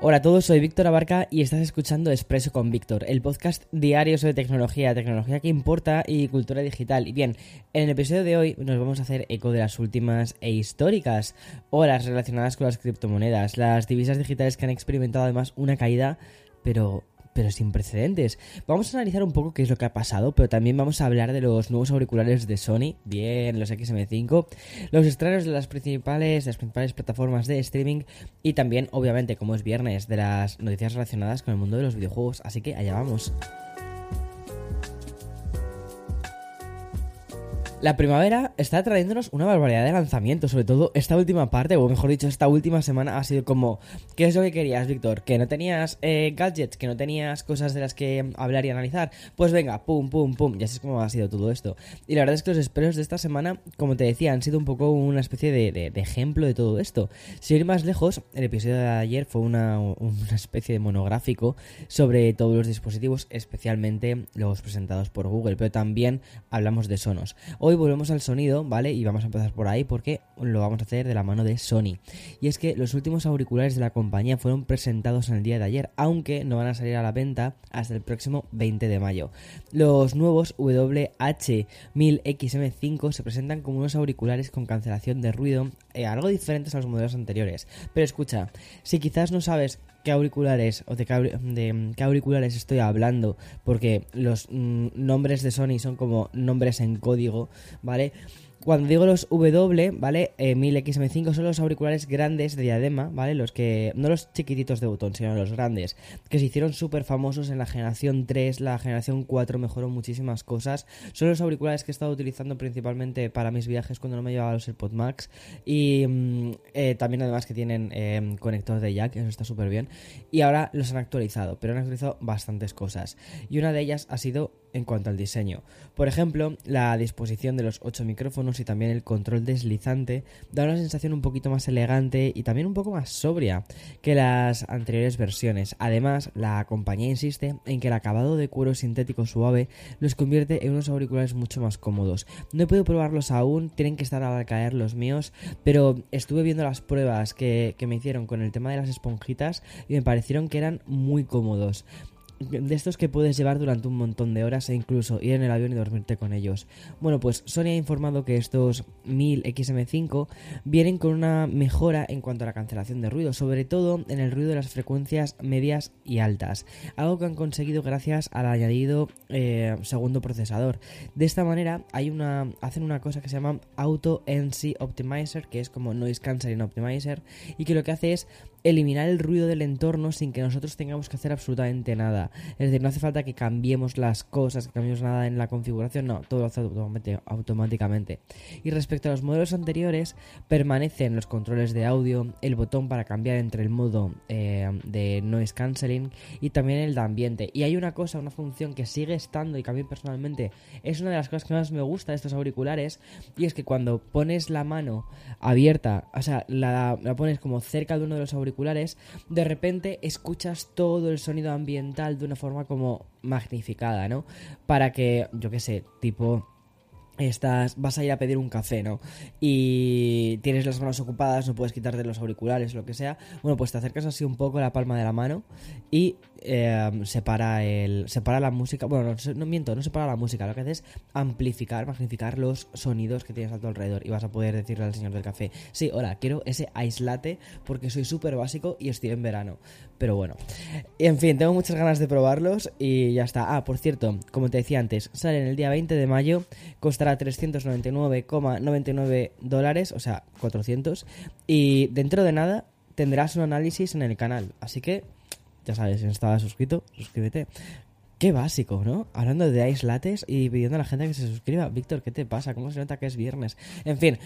Hola a todos, soy Víctor Abarca y estás escuchando Expreso con Víctor, el podcast diario sobre tecnología, tecnología que importa y cultura digital. Y bien, en el episodio de hoy nos vamos a hacer eco de las últimas e históricas horas relacionadas con las criptomonedas, las divisas digitales que han experimentado además una caída, pero pero sin precedentes. Vamos a analizar un poco qué es lo que ha pasado, pero también vamos a hablar de los nuevos auriculares de Sony, bien, los XM5, los estrenos de las principales, las principales plataformas de streaming y también, obviamente, como es viernes, de las noticias relacionadas con el mundo de los videojuegos. Así que allá vamos. La primavera está trayéndonos una barbaridad de lanzamientos, sobre todo esta última parte, o mejor dicho, esta última semana ha sido como, ¿qué es lo que querías, Víctor? ¿Que no tenías eh, gadgets? ¿Que no tenías cosas de las que hablar y analizar? Pues venga, pum, pum, pum, ya sé cómo ha sido todo esto. Y la verdad es que los esperos de esta semana, como te decía, han sido un poco una especie de, ejemplo de todo esto. Si ir más lejos, el episodio de ayer fue una, una especie de monográfico sobre todos los dispositivos, especialmente los presentados por Google, pero también hablamos de Sonos. Volvemos al sonido, ¿vale? Y vamos a empezar por ahí porque lo vamos a hacer de la mano de Sony. Y es que los últimos auriculares de la compañía fueron presentados en el día de ayer, aunque no van a salir a la venta hasta el próximo 20 de mayo. Los nuevos WH-1000XM5 se presentan como unos auriculares con cancelación de ruido, eh, algo diferentes a los modelos anteriores. Pero escucha, si quizás no sabes qué auriculares o de qué, auriculares estoy hablando, porque los mm, nombres de Sony son como nombres en código, ¿vale? Cuando digo los W, ¿vale? 1000XM5 eh, son los auriculares grandes de diadema, ¿vale? Los que, no los chiquititos de botón, sino los grandes, que se hicieron súper famosos en la generación 3, la generación 4 mejoró muchísimas cosas. Son los auriculares que he estado utilizando principalmente para mis viajes cuando no me llevaba los AirPod Max. Y mm, eh, también además que tienen eh, conector de jack, eso está súper bien. Y ahora los han actualizado, pero han actualizado bastantes cosas. Y una de ellas ha sido en cuanto al diseño. Por ejemplo, la disposición de los 8 micrófonos y también el control deslizante da una sensación un poquito más elegante y también un poco más sobria que las anteriores versiones. Además, la compañía insiste en que el acabado de cuero sintético suave los convierte en unos auriculares mucho más cómodos. No he podido probarlos aún, tienen que estar al caer los míos, pero estuve viendo las pruebas que, que me hicieron con el tema de las esponjitas y me parecieron que eran muy cómodos de estos que puedes llevar durante un montón de horas e incluso ir en el avión y dormirte con ellos. Bueno, pues Sony ha informado que estos 1000 XM5 vienen con una mejora en cuanto a la cancelación de ruido, sobre todo en el ruido de las frecuencias medias y altas, algo que han conseguido gracias al añadido eh, segundo procesador. De esta manera hay una, hacen una cosa que se llama Auto NC Optimizer, que es como Noise Cancelling Optimizer, y que lo que hace es eliminar el ruido del entorno sin que nosotros tengamos que hacer absolutamente nada. Es decir, no hace falta que cambiemos las cosas, que cambiemos nada en la configuración, no, todo lo hace automáticamente. Y respecto a los modelos anteriores, permanecen los controles de audio, el botón para cambiar entre el modo eh, de noise cancelling y también el de ambiente. Y hay una cosa, una función que sigue estando y que a mí personalmente es una de las cosas que más me gusta de estos auriculares y es que cuando pones la mano abierta, o sea, la, la pones como cerca de uno de los auriculares, de repente escuchas todo el sonido ambiental de una forma como magnificada, ¿no? Para que, yo qué sé, tipo estás, vas a ir a pedir un café, ¿no? Y tienes las manos ocupadas, no puedes quitarte los auriculares, lo que sea. Bueno, pues te acercas así un poco la palma de la mano y eh, separa el separa la música bueno no, miento no separa la música lo que hace es amplificar magnificar los sonidos que tienes a tu alrededor y vas a poder decirle al señor del café sí hola quiero ese aislate porque soy súper básico y estoy en verano pero bueno en fin tengo muchas ganas de probarlos y ya está ah por cierto como te decía antes sale en el día 20 de mayo costará 399,99 dólares o sea 400 y dentro de nada tendrás un análisis en el canal así que ya sabes, si no estabas suscrito, suscríbete. Qué básico, ¿no? Hablando de Ice Lattes y pidiendo a la gente que se suscriba. Víctor, ¿qué te pasa? ¿Cómo se nota que es viernes? En fin,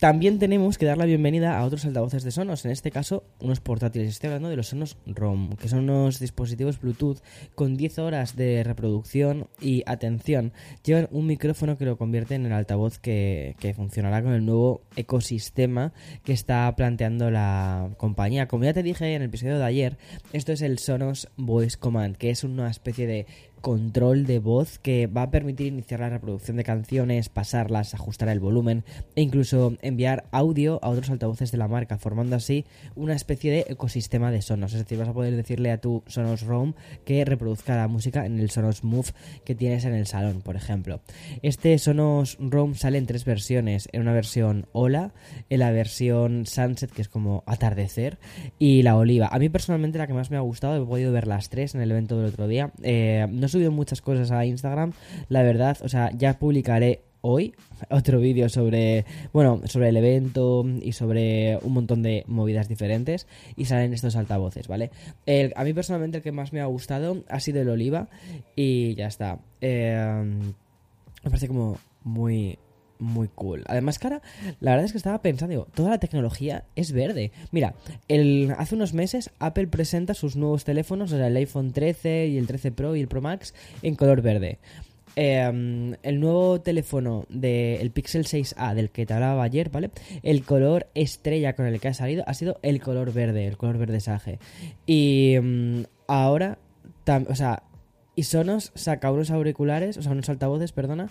también tenemos que dar la bienvenida a otros altavoces de Sonos, en este caso unos portátiles. Estoy hablando de los Sonos ROM, que son unos dispositivos Bluetooth con 10 horas de reproducción y atención, llevan un micrófono que lo convierte en el altavoz que, que funcionará con el nuevo ecosistema que está planteando la compañía. Como ya te dije en el episodio de ayer, esto es el Sonos Voice Command, que es una especie de control de voz que va a permitir iniciar la reproducción de canciones, pasarlas, ajustar el volumen e incluso enviar audio a otros altavoces de la marca, formando así una especie de ecosistema de sonos. Es decir, vas a poder decirle a tu Sonos Roam que reproduzca la música en el Sonos Move que tienes en el salón, por ejemplo. Este Sonos Roam sale en tres versiones, en una versión Hola, en la versión Sunset, que es como atardecer, y la Oliva. A mí personalmente la que más me ha gustado, he podido ver las tres en el evento del otro día. Eh, no subido muchas cosas a Instagram, la verdad, o sea, ya publicaré hoy otro vídeo sobre bueno sobre el evento y sobre un montón de movidas diferentes y salen estos altavoces vale a mí personalmente el que más me ha gustado ha sido el oliva y ya está. Eh, me parece como muy muy cool. Además, cara, la verdad es que estaba pensando, digo, toda la tecnología es verde. Mira, hace unos meses Apple presenta sus nuevos teléfonos, o sea, el iPhone 13 y el 13 Pro y el Pro Max en color verde. Em, el nuevo teléfono del Pixel 6A del que te hablaba ayer, ¿vale? El color estrella con el que ha salido ha sido el color verde, el color verde sage. Y em, ahora, o sea, y Sonos saca unos auriculares, o sea, unos altavoces, perdona,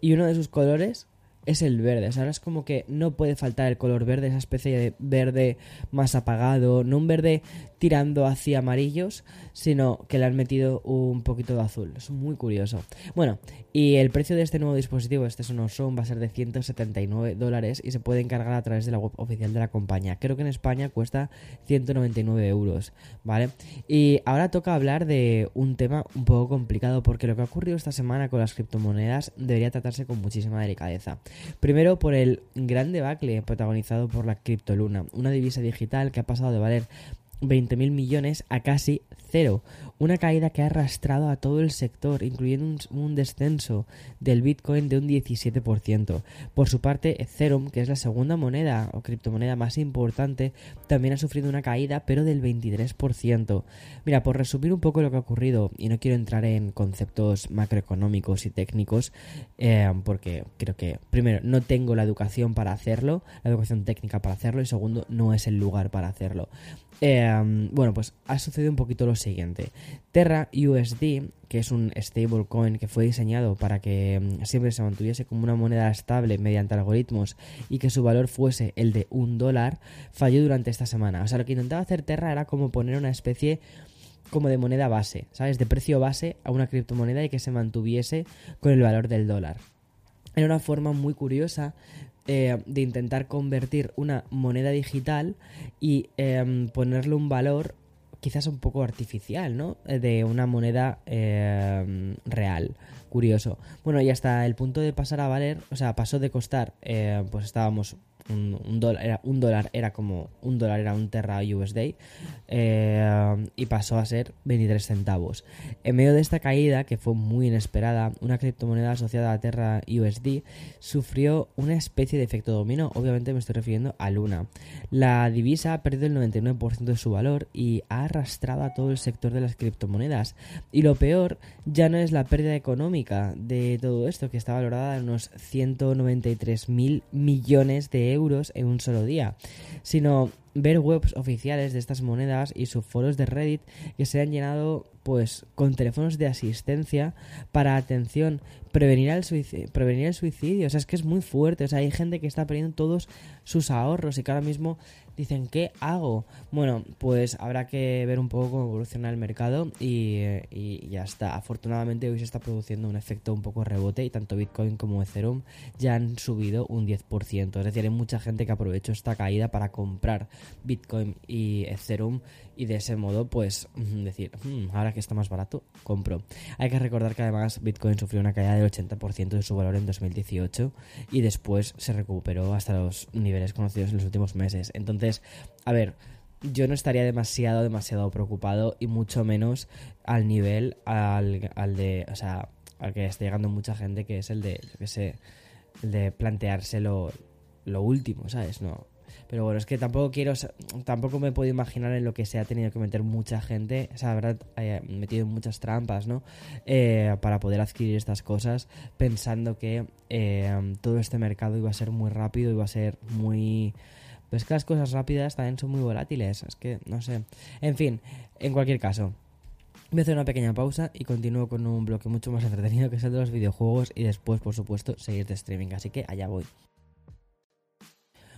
y uno de sus colores es el verde. O sea, ahora es como que no puede faltar el color verde, esa especie de verde más apagado, no un verde tirando hacia amarillos, sino que le han metido un poquito de azul. Es muy curioso. Bueno, y el precio de este nuevo dispositivo, este Sonos Sound, va a ser de 179 dólares y se puede encargar a través de la web oficial de la compañía. Creo que en España cuesta 199 euros, ¿vale? Y ahora toca hablar de un tema un poco complicado porque lo que ha ocurrido esta semana con las criptomonedas debería tratarse con muchísima delicadeza. Primero por el gran debacle protagonizado por la criptoluna, una divisa digital que ha pasado de valer 20.000 millones a casi cero. Una caída que ha arrastrado a todo el sector, incluyendo un, descenso del Bitcoin de un 17%. Por su parte, Ethereum, que es la segunda moneda o criptomoneda más importante, también ha sufrido una caída, pero del 23%. Mira, por resumir un poco lo que ha ocurrido, y no quiero entrar en conceptos macroeconómicos y técnicos, eh, porque creo que, primero, no tengo la educación para hacerlo, la educación técnica para hacerlo, y segundo, no es el lugar para hacerlo. Em, bueno, pues ha sucedido un poquito lo siguiente. Terra USD, que es un stablecoin que fue diseñado para que em, siempre se mantuviese como una moneda estable mediante algoritmos y que su valor fuese el de un dólar, falló durante esta semana. O sea, lo que intentaba hacer Terra era como poner una especie como de moneda base, ¿sabes? De precio base a una criptomoneda y que se mantuviese con el valor del dólar. Era una forma muy curiosa eh, de intentar convertir una moneda digital y em, ponerle un valor quizás un poco artificial, ¿no? Eh, de una moneda em, real. Curioso. Bueno, y hasta el punto de pasar a valer, o sea, pasó de costar, eh, pues estábamos un, dólar, era, un dólar era como un dólar era un Terra USD eh, y pasó a ser 23 centavos. En medio de esta caída, que fue muy inesperada, una criptomoneda asociada a Terra USD sufrió una especie de efecto dominó. Obviamente me estoy refiriendo a Luna. La divisa ha perdido el 99% de su valor y ha arrastrado a todo el sector de las criptomonedas. Y lo peor ya no es la pérdida económica de todo esto, que está valorada en unos 193 mil millones de euros euros en un solo día, sino ver webs oficiales de estas monedas y subforos de Reddit que se han llenado pues con teléfonos de asistencia para atención, prevenir el suicidio, prevenir el suicidio, o sea, es que es muy fuerte, o sea, hay gente que está perdiendo todos sus ahorros y que ahora mismo dicen, ¿qué hago? Bueno, pues habrá que ver un poco cómo evoluciona el mercado y, ya está. Afortunadamente hoy se está produciendo un efecto un poco rebote y tanto Bitcoin como Ethereum ya han subido un 10%. Es decir, hay mucha gente que aprovechó esta caída para comprar Bitcoin y Ethereum y de ese modo pues decir, hmm, ahora que está más barato, compro. Hay que recordar que además Bitcoin sufrió una caída del 80% de su valor en 2018 y después se recuperó hasta los niveles conocidos en los últimos meses. Entonces, a ver, yo no estaría demasiado, demasiado preocupado y mucho menos al nivel al, al de, o sea, al que está llegando mucha gente, que es el de, yo qué sé, el de planteárselo lo último, ¿sabes? No. Pero bueno, es que tampoco quiero, tampoco me puedo imaginar en lo que se ha tenido que meter mucha gente, o sea, habrá eh, metido muchas trampas, ¿no? Eh, para poder adquirir estas cosas, pensando que eh, todo este mercado iba a ser muy rápido, iba a ser muy... Pues que las cosas rápidas también son muy volátiles, es que no sé. En fin, en cualquier caso, Voy a hacer una pequeña pausa y continúo con un bloque mucho más entretenido que es el de los videojuegos y después, por supuesto, seguir de streaming. Así que allá voy.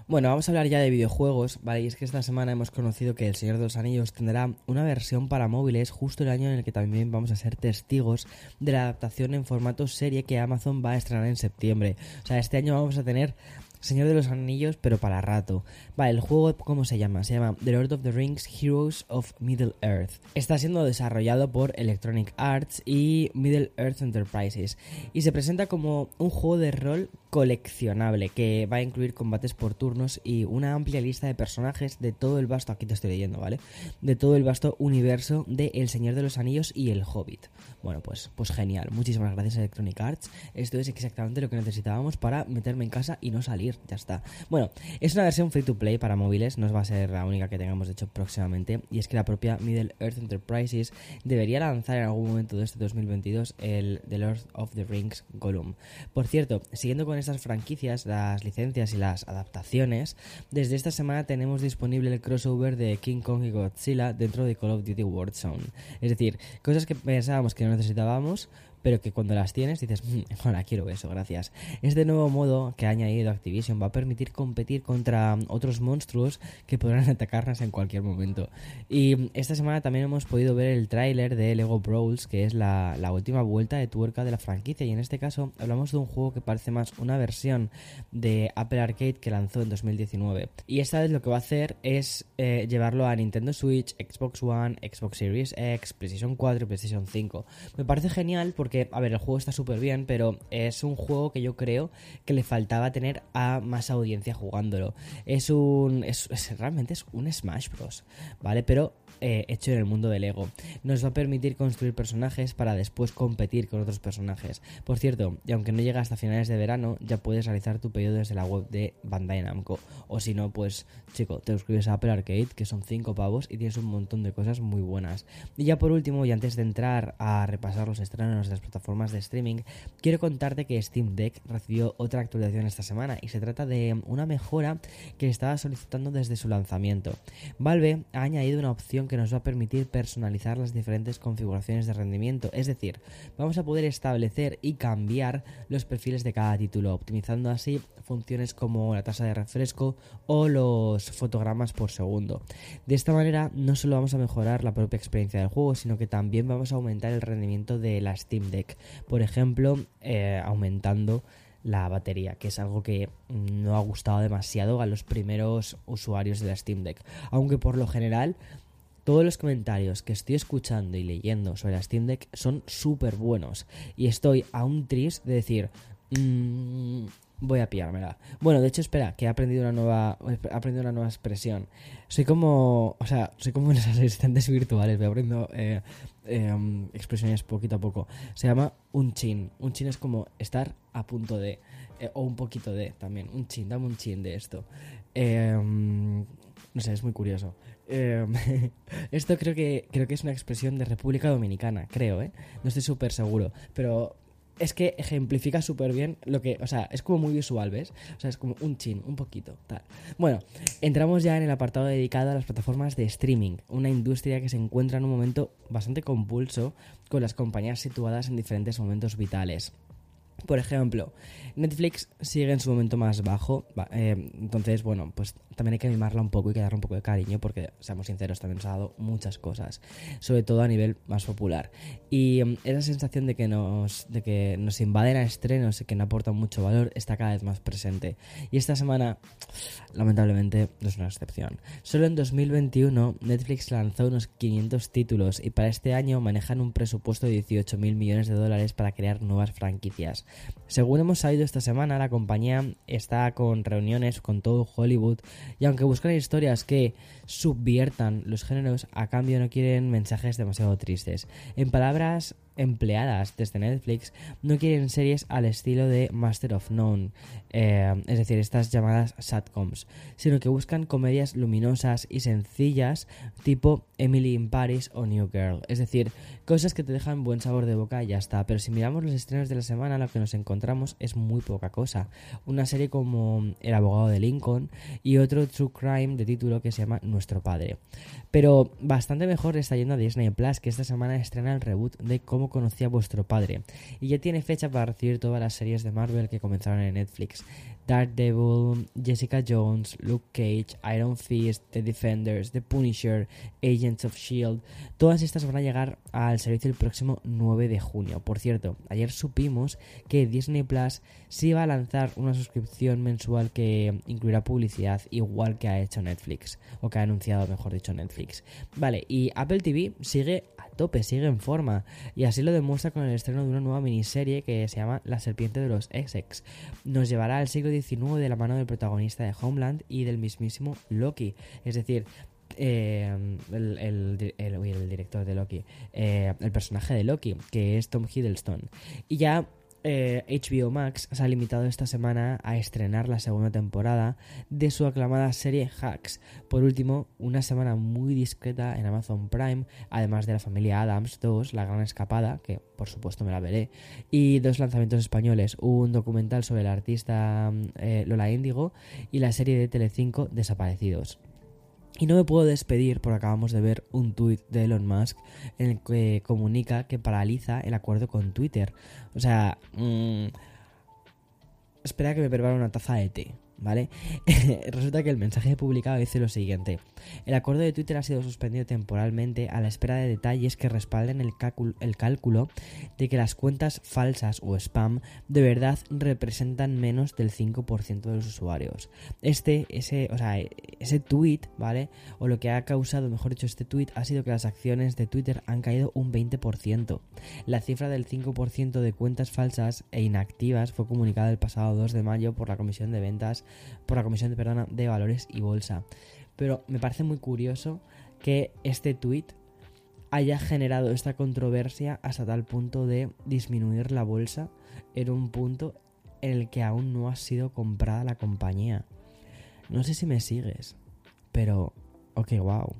Bueno, vamos a hablar ya de videojuegos, ¿vale? Y es que esta semana hemos conocido que El Señor de los Anillos tendrá una versión para móviles justo el año en el que también vamos a ser testigos de la adaptación en formato serie que Amazon va a estrenar en septiembre. O sea, este año vamos a tener Señor de los Anillos, pero para rato. Vale, el juego, ¿cómo se llama? Se llama The Lord of the Rings Heroes of Middle Earth. Está siendo desarrollado por Electronic Arts y Middle Earth Enterprises. Y se presenta como un juego de rol coleccionable que va a incluir combates por turnos y una amplia lista de personajes de todo el vasto, aquí te estoy leyendo, ¿vale? De todo el vasto universo de El Señor de los Anillos y El Hobbit. Bueno, pues, pues genial. Muchísimas gracias Electronic Arts. Esto es exactamente lo que necesitábamos para meterme en casa y no salir. Ya está. Bueno, es una versión free to play para móviles. No va a ser la única que tengamos de hecho próximamente. Y es que la propia Middle Earth Enterprises debería lanzar en algún momento de este 2022 el The Lord of the Rings Gollum. Por cierto, siguiendo con estas franquicias, las licencias y las adaptaciones, desde esta semana tenemos disponible el crossover de King Kong y Godzilla dentro de Call of Duty Warzone. Es decir, cosas que pensábamos que no necesitábamos, pero que cuando las tienes dices, hola, mm, quiero eso, gracias. Este nuevo modo que ha añadido Activision va a permitir competir contra otros monstruos que podrán atacarnos en cualquier momento. Y esta semana también hemos podido ver el tráiler de Lego Brawls, que es la, última vuelta de tuerca de la franquicia. Y en este caso hablamos de un juego que parece más una versión de Apple Arcade que lanzó en 2019. Y esta vez lo que va a hacer es eh, llevarlo a Nintendo Switch, Xbox One, Xbox Series X, PlayStation 4 y PlayStation 5. Me parece genial porque porque, a ver, el juego está súper bien, pero es un juego que yo creo que le faltaba tener a más audiencia jugándolo. Es un. Es, realmente es un Smash Bros. ¿Vale? Pero eh, hecho en el mundo del Lego. Nos va a permitir construir personajes para después competir con otros personajes. Por cierto, y aunque no llega hasta finales de verano, ya puedes realizar tu pedido desde la web de Bandai Namco. O si no, pues, chico, te suscribes a Apple Arcade, que son 5 pavos y tienes un montón de cosas muy buenas. Y ya por último, y antes de entrar a repasar los estrenos de plataformas de streaming, quiero contarte que Steam Deck recibió otra actualización esta semana y se trata de una mejora que estaba solicitando desde su lanzamiento. Valve ha añadido una opción que nos va a permitir personalizar las diferentes configuraciones de rendimiento. Es decir, vamos a poder establecer y cambiar los perfiles de cada título, optimizando así funciones como la tasa de refresco o los fotogramas por segundo. De esta manera no solo vamos a mejorar la propia experiencia del juego, sino que también vamos a aumentar el rendimiento de la Steam Deck. Por ejemplo, eh, aumentando la batería, que es algo que no ha gustado demasiado a los primeros usuarios de la Steam Deck. Aunque por lo general todos los comentarios que estoy escuchando y leyendo sobre la Steam Deck son súper buenos. Y estoy aún triste de decir, mmm, voy a pillármela. Bueno, de hecho, espera, que he aprendido una nueva, he aprendido una nueva expresión. Soy como, o sea, soy como unos asistentes virtuales, voy aprendiendo eh, em, expresiones poquito a poco. Se llama un chin. Un chin es como estar a punto de, eh, o un poquito de también. Un chin, dame un chin de esto. Em, no sé, es muy curioso. Em, esto creo que, creo que es una expresión de República Dominicana, creo, ¿eh? No estoy súper seguro, pero es que ejemplifica súper bien lo que, o sea, es como muy visual, ¿ves? O sea, es como un chin, un poquito, tal. Bueno, entramos ya en el apartado dedicado a las plataformas de streaming, una industria que se encuentra en un momento bastante compulso con las compañías situadas en diferentes momentos vitales. Por ejemplo, Netflix sigue en su momento más bajo, eh, entonces, bueno, pues también hay que mimarla un poco y que darle un poco de cariño porque, seamos sinceros, también nos ha dado muchas cosas, sobre todo a nivel más popular. Y mm, esa sensación de que nos, de que nos invaden a estrenos y que no aportan mucho valor está cada vez más presente. Y esta semana, lamentablemente, no es una excepción. Solo en 2021 Netflix lanzó unos 500 títulos y para este año manejan un presupuesto de 18 mil millones de dólares para crear nuevas franquicias. Según hemos sabido esta semana, la compañía está con reuniones con todo Hollywood y aunque buscan historias que subviertan los géneros, a cambio no quieren mensajes demasiado tristes. En palabras empleadas desde Netflix no quieren series al estilo de Master of None, eh, es decir, estas llamadas satcoms, sino que buscan comedias luminosas y sencillas tipo Emily in Paris o New Girl, es decir, cosas que te dejan buen sabor de boca y ya está, pero si miramos los estrenos de la semana lo que nos encontramos es muy poca cosa, una serie como El abogado de Lincoln y otro True Crime de título que se llama Nuestro Padre, pero bastante mejor está yendo a Disney Plus que esta semana estrena el reboot de Cómo conocía a vuestro padre y ya tiene fecha para recibir todas las series de Marvel que comenzaron en Netflix. Daredevil, Jessica Jones, Luke Cage, Iron Fist, The Defenders, The Punisher, Agents of Shield, todas estas van a llegar al servicio el próximo 9 de junio. Por cierto, ayer supimos que Disney Plus sí va a lanzar una suscripción mensual que incluirá publicidad igual que ha hecho Netflix, o que ha anunciado, mejor dicho, Netflix. Vale, y Apple TV sigue tope, sigue en forma, y así lo demuestra con el estreno de una nueva miniserie que se llama La serpiente de los Essex. Nos llevará al siglo XIX de la mano del protagonista de Homeland y del mismísimo Loki. Es decir, eh, el, el, director de Loki, eh, el personaje de Loki, que es Tom Hiddleston. Y ya HBO eh, Max se ha limitado esta semana a estrenar la segunda temporada de su aclamada serie Hacks. Por último, una semana muy discreta en Amazon Prime, además de la familia Adams 2, La Gran Escapada, que por supuesto me la veré, y dos lanzamientos españoles, un documental sobre el artista eh, Lola Índigo y la serie de Telecinco Desaparecidos. Y no me puedo despedir porque acabamos de ver un tuit de Elon Musk en el que comunica que paraliza el acuerdo con Twitter. O sea, mmm, espera que me prepare una taza de té. ¿Vale? Resulta que el mensaje publicado dice lo siguiente. El acuerdo de Twitter ha sido suspendido temporalmente a la espera de detalles que respalden el, el, cálculo de que las cuentas falsas o spam de verdad representan menos del 5% de los usuarios. Este, ese, o sea, ese tweet, ¿vale? O lo que ha causado, mejor dicho, este tweet ha sido que las acciones de Twitter han caído un 20%. La cifra del 5% de cuentas falsas e inactivas fue comunicada el pasado 2 de mayo por la Comisión de Ventas por la Comisión de, perdona, de Valores y Bolsa. Pero me parece muy curioso que este tweet haya generado esta controversia hasta tal punto de disminuir la bolsa en un punto en el que aún no ha sido comprada la compañía. No sé si me sigues, pero ok, wow.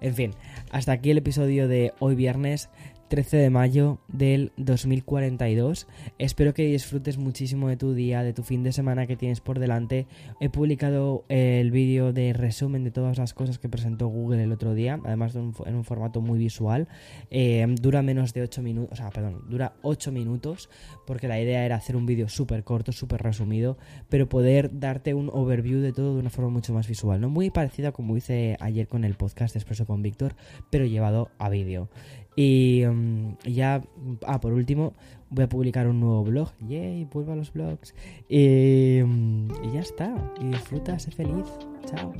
En fin, hasta aquí el episodio de hoy viernes. 13 de mayo del 2042. Espero que disfrutes muchísimo de tu día, de tu fin de semana que tienes por delante. He publicado el vídeo de resumen de todas las cosas que presentó Google el otro día, además en un formato muy visual. Eh, dura menos de 8 minutos, o sea, perdón, dura 8 minutos, porque la idea era hacer un vídeo súper corto, súper resumido, pero poder darte un overview de todo de una forma mucho más visual, ¿no? Muy parecida como hice ayer con el podcast Expreso con Víctor, pero llevado a vídeo. Y mm, ya, ah, por último, voy a publicar un nuevo blog. Yay, vuelvo a los blogs. Y, mm, y ya está. Y disfruta, sé feliz. Chao.